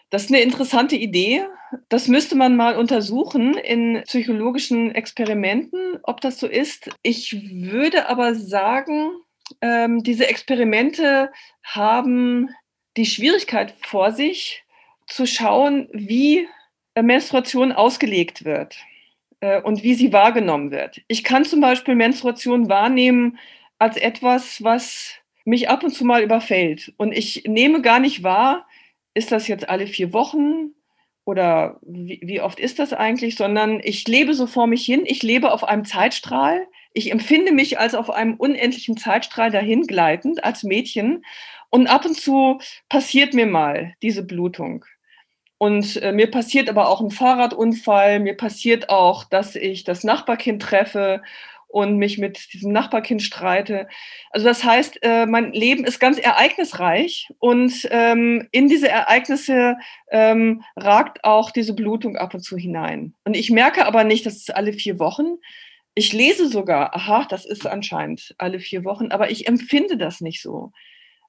Das ist eine interessante Idee. Das müsste man mal untersuchen in psychologischen Experimenten, ob das so ist. Ich würde aber sagen, ähm, diese Experimente haben die Schwierigkeit vor sich, zu schauen, wie Menstruation ausgelegt wird äh, und wie sie wahrgenommen wird. Ich kann zum Beispiel Menstruation wahrnehmen als etwas, was mich ab und zu mal überfällt. Und ich nehme gar nicht wahr, ist das jetzt alle vier Wochen oder wie, wie oft ist das eigentlich, sondern ich lebe so vor mich hin, ich lebe auf einem Zeitstrahl, ich empfinde mich als auf einem unendlichen Zeitstrahl dahingleitend als Mädchen und ab und zu passiert mir mal diese Blutung. Und äh, mir passiert aber auch ein Fahrradunfall, mir passiert auch, dass ich das Nachbarkind treffe und mich mit diesem Nachbarkind streite. Also das heißt, äh, mein Leben ist ganz ereignisreich und ähm, in diese Ereignisse ähm, ragt auch diese Blutung ab und zu hinein. Und ich merke aber nicht, dass es alle vier Wochen. Ich lese sogar, aha, das ist anscheinend alle vier Wochen, aber ich empfinde das nicht so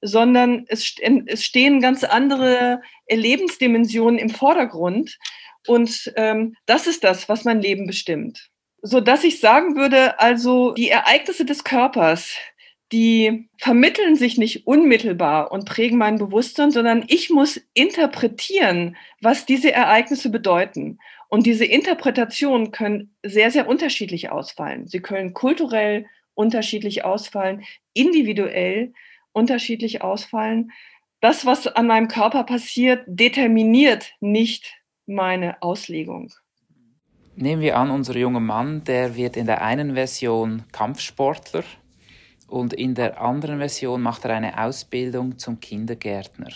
sondern es, es stehen ganz andere Lebensdimensionen im Vordergrund. Und ähm, das ist das, was mein Leben bestimmt so dass ich sagen würde, also die Ereignisse des Körpers, die vermitteln sich nicht unmittelbar und prägen mein Bewusstsein, sondern ich muss interpretieren, was diese Ereignisse bedeuten. Und diese Interpretationen können sehr, sehr unterschiedlich ausfallen. Sie können kulturell unterschiedlich ausfallen, individuell unterschiedlich ausfallen. Das, was an meinem Körper passiert, determiniert nicht meine Auslegung. Nehmen wir an, unser junger Mann, der wird in der einen Version Kampfsportler und in der anderen Version macht er eine Ausbildung zum Kindergärtner.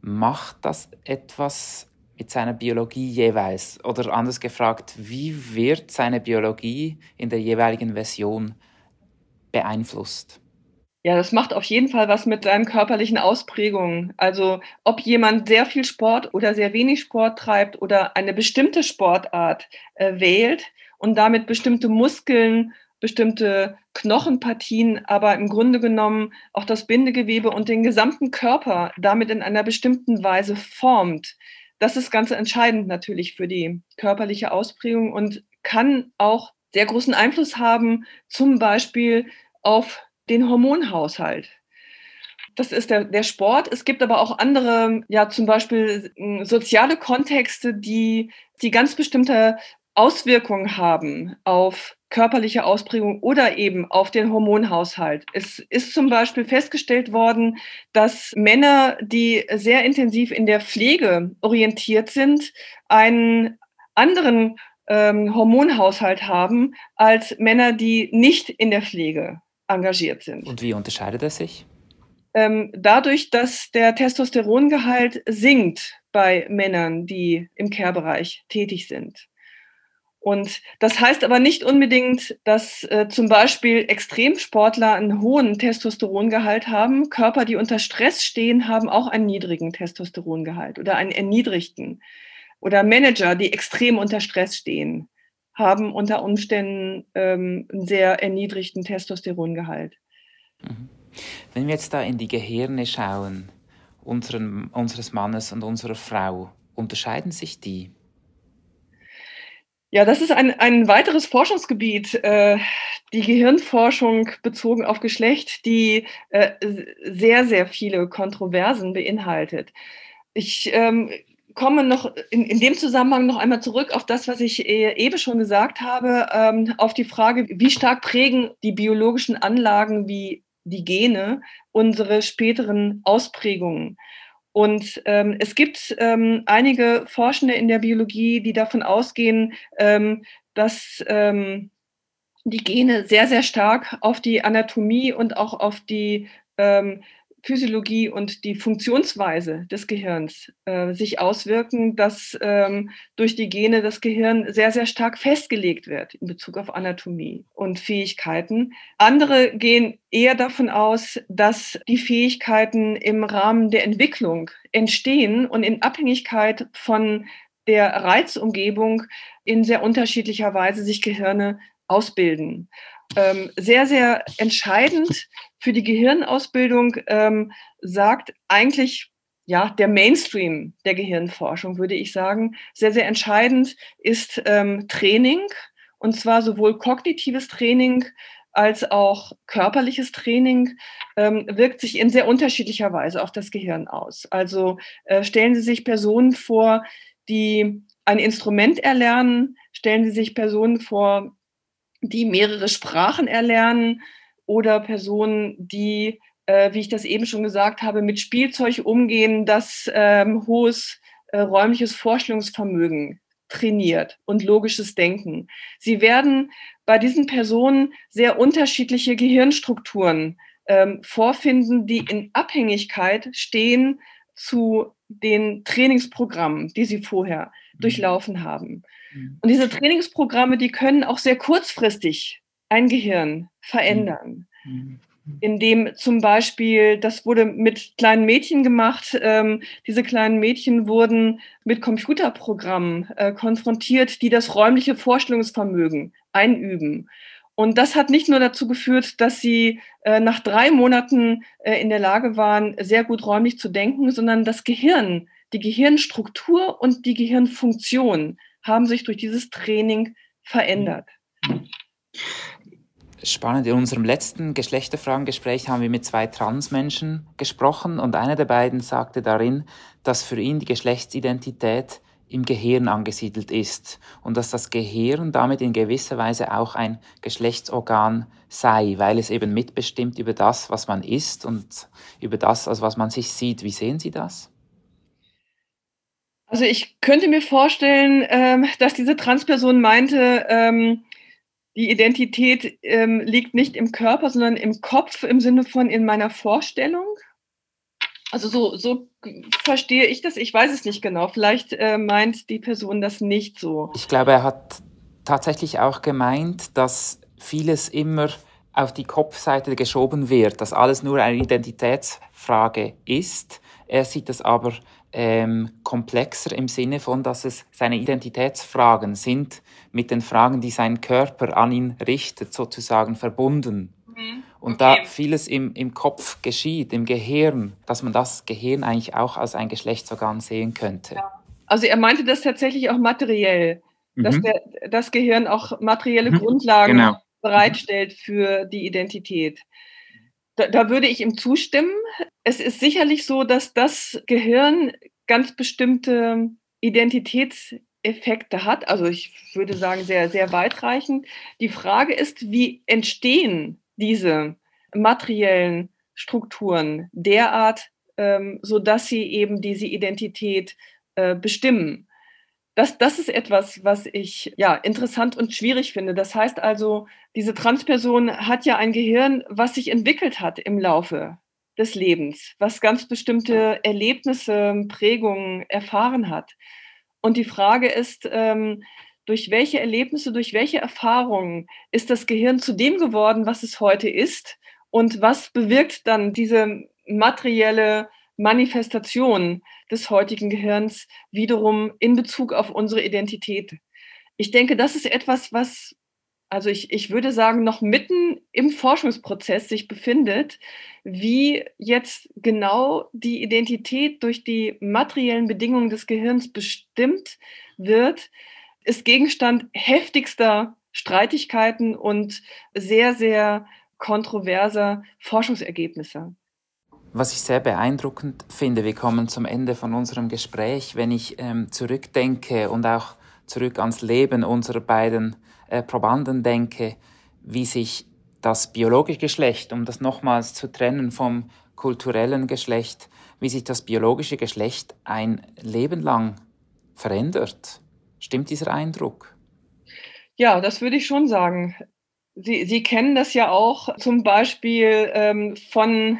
Macht das etwas mit seiner Biologie jeweils? Oder anders gefragt, wie wird seine Biologie in der jeweiligen Version beeinflusst? Ja, das macht auf jeden Fall was mit seinen körperlichen Ausprägungen. Also ob jemand sehr viel Sport oder sehr wenig Sport treibt oder eine bestimmte Sportart äh, wählt und damit bestimmte Muskeln, bestimmte Knochenpartien, aber im Grunde genommen auch das Bindegewebe und den gesamten Körper damit in einer bestimmten Weise formt. Das ist ganz entscheidend natürlich für die körperliche Ausprägung und kann auch sehr großen Einfluss haben, zum Beispiel auf den Hormonhaushalt. Das ist der, der Sport. Es gibt aber auch andere, ja, zum Beispiel hm, soziale Kontexte, die, die ganz bestimmte Auswirkungen haben auf körperliche Ausprägung oder eben auf den Hormonhaushalt. Es ist zum Beispiel festgestellt worden, dass Männer, die sehr intensiv in der Pflege orientiert sind, einen anderen ähm, Hormonhaushalt haben als Männer, die nicht in der Pflege engagiert sind. Und wie unterscheidet er sich? Ähm, dadurch, dass der Testosterongehalt sinkt bei Männern, die im Care-Bereich tätig sind. Und das heißt aber nicht unbedingt, dass äh, zum Beispiel Extremsportler einen hohen Testosterongehalt haben. Körper, die unter Stress stehen, haben auch einen niedrigen Testosterongehalt oder einen erniedrigten. Oder Manager, die extrem unter Stress stehen, haben unter Umständen ähm, einen sehr erniedrigten Testosterongehalt. Mhm. Wenn wir jetzt da in die Gehirne schauen, unseren, unseres Mannes und unserer Frau, unterscheiden sich die? Ja, das ist ein, ein weiteres Forschungsgebiet, äh, die Gehirnforschung bezogen auf Geschlecht, die äh, sehr, sehr viele Kontroversen beinhaltet. Ich ähm, komme noch in, in dem Zusammenhang noch einmal zurück auf das, was ich äh, eben schon gesagt habe, ähm, auf die Frage, wie stark prägen die biologischen Anlagen wie die Gene unsere späteren Ausprägungen. Und ähm, es gibt ähm, einige Forschende in der Biologie, die davon ausgehen, ähm, dass ähm, die Gene sehr, sehr stark auf die Anatomie und auch auf die ähm, Physiologie und die Funktionsweise des Gehirns äh, sich auswirken, dass ähm, durch die Gene das Gehirn sehr, sehr stark festgelegt wird in Bezug auf Anatomie und Fähigkeiten. Andere gehen eher davon aus, dass die Fähigkeiten im Rahmen der Entwicklung entstehen und in Abhängigkeit von der Reizumgebung in sehr unterschiedlicher Weise sich Gehirne ausbilden. Ähm, sehr, sehr entscheidend für die Gehirnausbildung ähm, sagt eigentlich ja, der Mainstream der Gehirnforschung, würde ich sagen. Sehr, sehr entscheidend ist ähm, Training, und zwar sowohl kognitives Training als auch körperliches Training ähm, wirkt sich in sehr unterschiedlicher Weise auf das Gehirn aus. Also äh, stellen Sie sich Personen vor, die ein Instrument erlernen, stellen Sie sich Personen vor, die mehrere Sprachen erlernen oder Personen, die, äh, wie ich das eben schon gesagt habe, mit Spielzeug umgehen, das ähm, hohes äh, räumliches Vorstellungsvermögen trainiert und logisches Denken. Sie werden bei diesen Personen sehr unterschiedliche Gehirnstrukturen ähm, vorfinden, die in Abhängigkeit stehen zu den Trainingsprogrammen, die sie vorher mhm. durchlaufen haben. Mhm. Und diese Trainingsprogramme, die können auch sehr kurzfristig ein Gehirn verändern. Mhm in dem zum Beispiel, das wurde mit kleinen Mädchen gemacht, ähm, diese kleinen Mädchen wurden mit Computerprogrammen äh, konfrontiert, die das räumliche Vorstellungsvermögen einüben. Und das hat nicht nur dazu geführt, dass sie äh, nach drei Monaten äh, in der Lage waren, sehr gut räumlich zu denken, sondern das Gehirn, die Gehirnstruktur und die Gehirnfunktion haben sich durch dieses Training verändert. Spannend, in unserem letzten Geschlechterfragengespräch haben wir mit zwei Transmenschen gesprochen und einer der beiden sagte darin, dass für ihn die Geschlechtsidentität im Gehirn angesiedelt ist und dass das Gehirn damit in gewisser Weise auch ein Geschlechtsorgan sei, weil es eben mitbestimmt über das, was man ist und über das, als was man sich sieht. Wie sehen Sie das? Also ich könnte mir vorstellen, ähm, dass diese Transperson meinte, ähm, die Identität ähm, liegt nicht im Körper, sondern im Kopf im Sinne von in meiner Vorstellung. Also so, so verstehe ich das. Ich weiß es nicht genau. Vielleicht äh, meint die Person das nicht so. Ich glaube, er hat tatsächlich auch gemeint, dass vieles immer auf die Kopfseite geschoben wird, dass alles nur eine Identitätsfrage ist. Er sieht das aber ähm, komplexer im Sinne von, dass es seine Identitätsfragen sind mit den Fragen, die sein Körper an ihn richtet, sozusagen verbunden. Mhm. Und okay. da vieles im, im Kopf geschieht, im Gehirn, dass man das Gehirn eigentlich auch als ein Geschlechtsorgan sehen könnte. Ja. Also er meinte das tatsächlich auch materiell, mhm. dass der, das Gehirn auch materielle mhm. Grundlagen genau. bereitstellt für die Identität. Da, da würde ich ihm zustimmen. Es ist sicherlich so, dass das Gehirn ganz bestimmte Identitätseffekte hat. Also ich würde sagen, sehr, sehr weitreichend. Die Frage ist, wie entstehen diese materiellen Strukturen derart, ähm, sodass sie eben diese Identität äh, bestimmen das, das ist etwas, was ich ja interessant und schwierig finde. Das heißt also, diese Transperson hat ja ein Gehirn, was sich entwickelt hat im Laufe des Lebens, was ganz bestimmte Erlebnisse, Prägungen erfahren hat. Und die Frage ist, ähm, durch welche Erlebnisse, durch welche Erfahrungen ist das Gehirn zu dem geworden, was es heute ist? Und was bewirkt dann diese materielle Manifestation des heutigen Gehirns wiederum in Bezug auf unsere Identität. Ich denke, das ist etwas, was, also ich, ich würde sagen, noch mitten im Forschungsprozess sich befindet, wie jetzt genau die Identität durch die materiellen Bedingungen des Gehirns bestimmt wird, ist Gegenstand heftigster Streitigkeiten und sehr, sehr kontroverser Forschungsergebnisse. Was ich sehr beeindruckend finde, wir kommen zum Ende von unserem Gespräch, wenn ich ähm, zurückdenke und auch zurück ans Leben unserer beiden äh, Probanden denke, wie sich das biologische Geschlecht, um das nochmals zu trennen vom kulturellen Geschlecht, wie sich das biologische Geschlecht ein Leben lang verändert. Stimmt dieser Eindruck? Ja, das würde ich schon sagen. Sie, Sie kennen das ja auch zum Beispiel ähm, von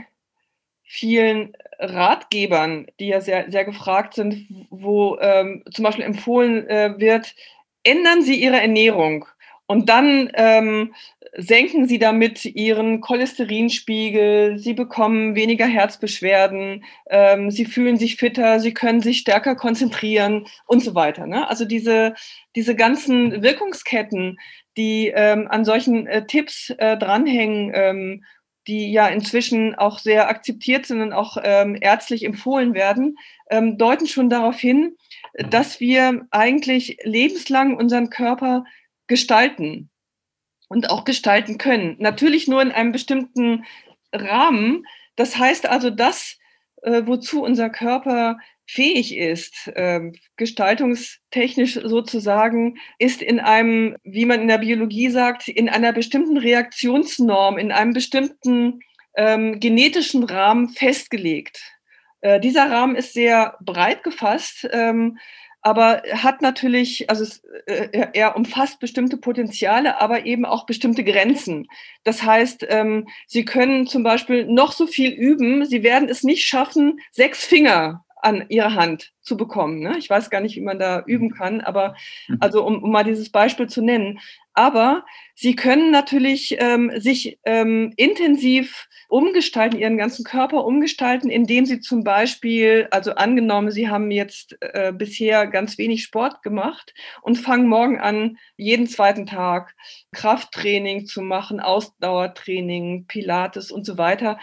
vielen Ratgebern, die ja sehr, sehr gefragt sind, wo ähm, zum Beispiel empfohlen äh, wird, ändern Sie Ihre Ernährung und dann ähm, senken Sie damit Ihren Cholesterinspiegel, Sie bekommen weniger Herzbeschwerden, ähm, Sie fühlen sich fitter, Sie können sich stärker konzentrieren und so weiter. Ne? Also diese, diese ganzen Wirkungsketten, die ähm, an solchen äh, Tipps äh, dranhängen, ähm, die ja inzwischen auch sehr akzeptiert sind und auch ähm, ärztlich empfohlen werden, ähm, deuten schon darauf hin, dass wir eigentlich lebenslang unseren Körper gestalten und auch gestalten können. Natürlich nur in einem bestimmten Rahmen. Das heißt also, das, äh, wozu unser Körper fähig ist, äh, gestaltungstechnisch sozusagen, ist in einem, wie man in der Biologie sagt, in einer bestimmten Reaktionsnorm, in einem bestimmten ähm, genetischen Rahmen festgelegt. Äh, dieser Rahmen ist sehr breit gefasst. Ähm, aber hat natürlich, also es, äh, er umfasst bestimmte Potenziale, aber eben auch bestimmte Grenzen. Das heißt, ähm, Sie können zum Beispiel noch so viel üben, Sie werden es nicht schaffen, sechs Finger an Ihre Hand zu bekommen. Ne? Ich weiß gar nicht, wie man da üben kann, aber mhm. also um, um mal dieses Beispiel zu nennen. Aber sie können natürlich ähm, sich ähm, intensiv umgestalten, ihren ganzen Körper umgestalten, indem sie zum Beispiel, also angenommen, sie haben jetzt äh, bisher ganz wenig Sport gemacht und fangen morgen an, jeden zweiten Tag Krafttraining zu machen, Ausdauertraining, Pilates und so weiter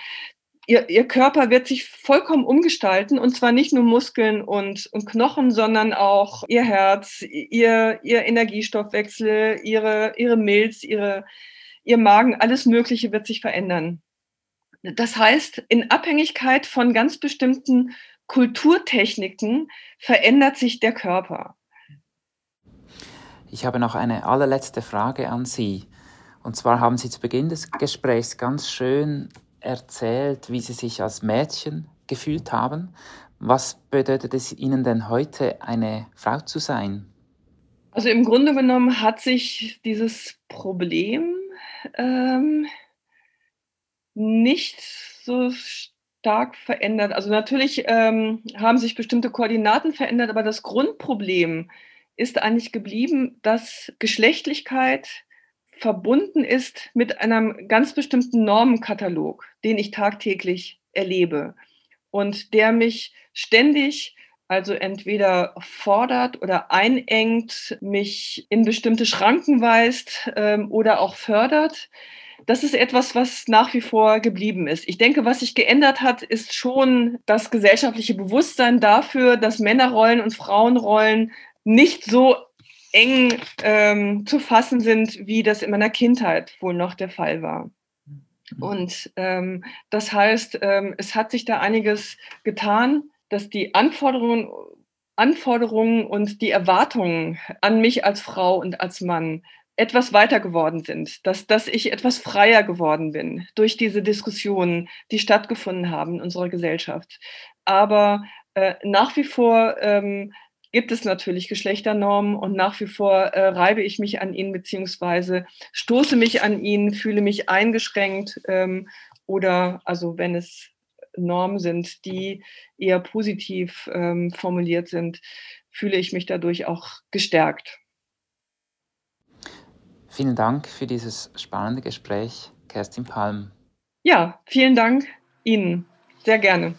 ihr, ihr Körper wird sich vollkommen umgestalten und zwar nicht nur Muskeln und, und Knochen, sondern auch ihr Herz, ihr, ihr Energiestoffwechsel, ihre, ihre Milz, ihre, ihr Magen, alles Mögliche wird sich verändern. Das heißt, in Abhängigkeit von ganz bestimmten Kulturtechniken verändert sich der Körper. Ich habe noch eine allerletzte Frage an Sie. Und zwar haben Sie zu Beginn des Gesprächs ganz schön erzählt, wie Sie sich als Mädchen gefühlt haben. Was bedeutet es Ihnen denn heute, eine Frau zu sein? Also im Grunde genommen hat sich dieses Problem ähm, nicht so stark verändert. Also natürlich ähm, haben sich bestimmte Koordinaten verändert, aber das Grundproblem ist eigentlich geblieben, dass Geschlechtlichkeit verbunden ist mit einem ganz bestimmten Normenkatalog, den ich tagtäglich erlebe und der mich ständig also entweder fordert oder einengt, mich in bestimmte Schranken weist ähm, oder auch fördert. Das ist etwas, was nach wie vor geblieben ist. Ich denke, was sich geändert hat, ist schon das gesellschaftliche Bewusstsein dafür, dass Männerrollen und Frauenrollen nicht so eng ähm, zu fassen sind, wie das in meiner Kindheit wohl noch der Fall war. Mhm. Und ähm, das heißt, ähm, es hat sich da einiges getan, dass die Anforderungen, Anforderungen und die Erwartungen an mich als Frau und als Mann etwas weiter geworden sind, dass, dass ich etwas freier geworden bin durch diese Diskussionen, die stattgefunden haben in unserer Gesellschaft. Aber äh, nach wie vor ähm, gibt es natürlich Geschlechternormen und nach wie vor äh, reibe ich mich an ihnen beziehungsweise stoße mich an ihnen, fühle mich eingeschränkt ähm, oder also wenn es Normen sind, die eher positiv ähm, formuliert sind, fühle ich mich dadurch auch gestärkt. Vielen Dank für dieses spannende Gespräch, Kerstin Palm. Ja, vielen Dank Ihnen. Sehr gerne.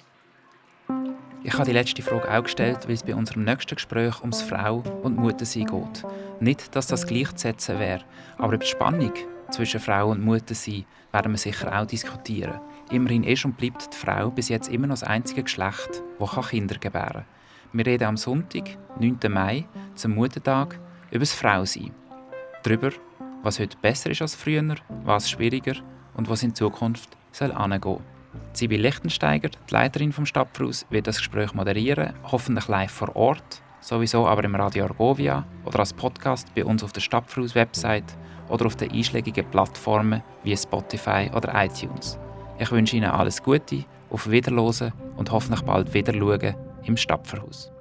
Ich habe die letzte Frage auch gestellt, weil es bei unserem nächsten Gespräch ums Frau und Muttersein geht. Nicht, dass das gleichzusetzen wäre, aber über die Spannung zwischen Frau und Muttersein werden wir sicher auch diskutieren. Immerhin ist und bleibt die Frau bis jetzt immer noch das einzige Geschlecht, das Kinder gebären kann. Wir reden am Sonntag, 9. Mai, zum Muttertag, über das Frausein. Darüber, was heute besser ist als früher, was schwieriger und was in Zukunft soll angehen Sibyl Lichtensteiger, die Leiterin vom Stadtfrus, wird das Gespräch moderieren, hoffentlich live vor Ort, sowieso aber im Radio Argovia oder als Podcast bei uns auf der Stadtfrus Website oder auf den einschlägigen Plattformen wie Spotify oder iTunes. Ich wünsche Ihnen alles Gute, auf Wiederlosen und hoffentlich bald wieder schauen im Stadtverhaus.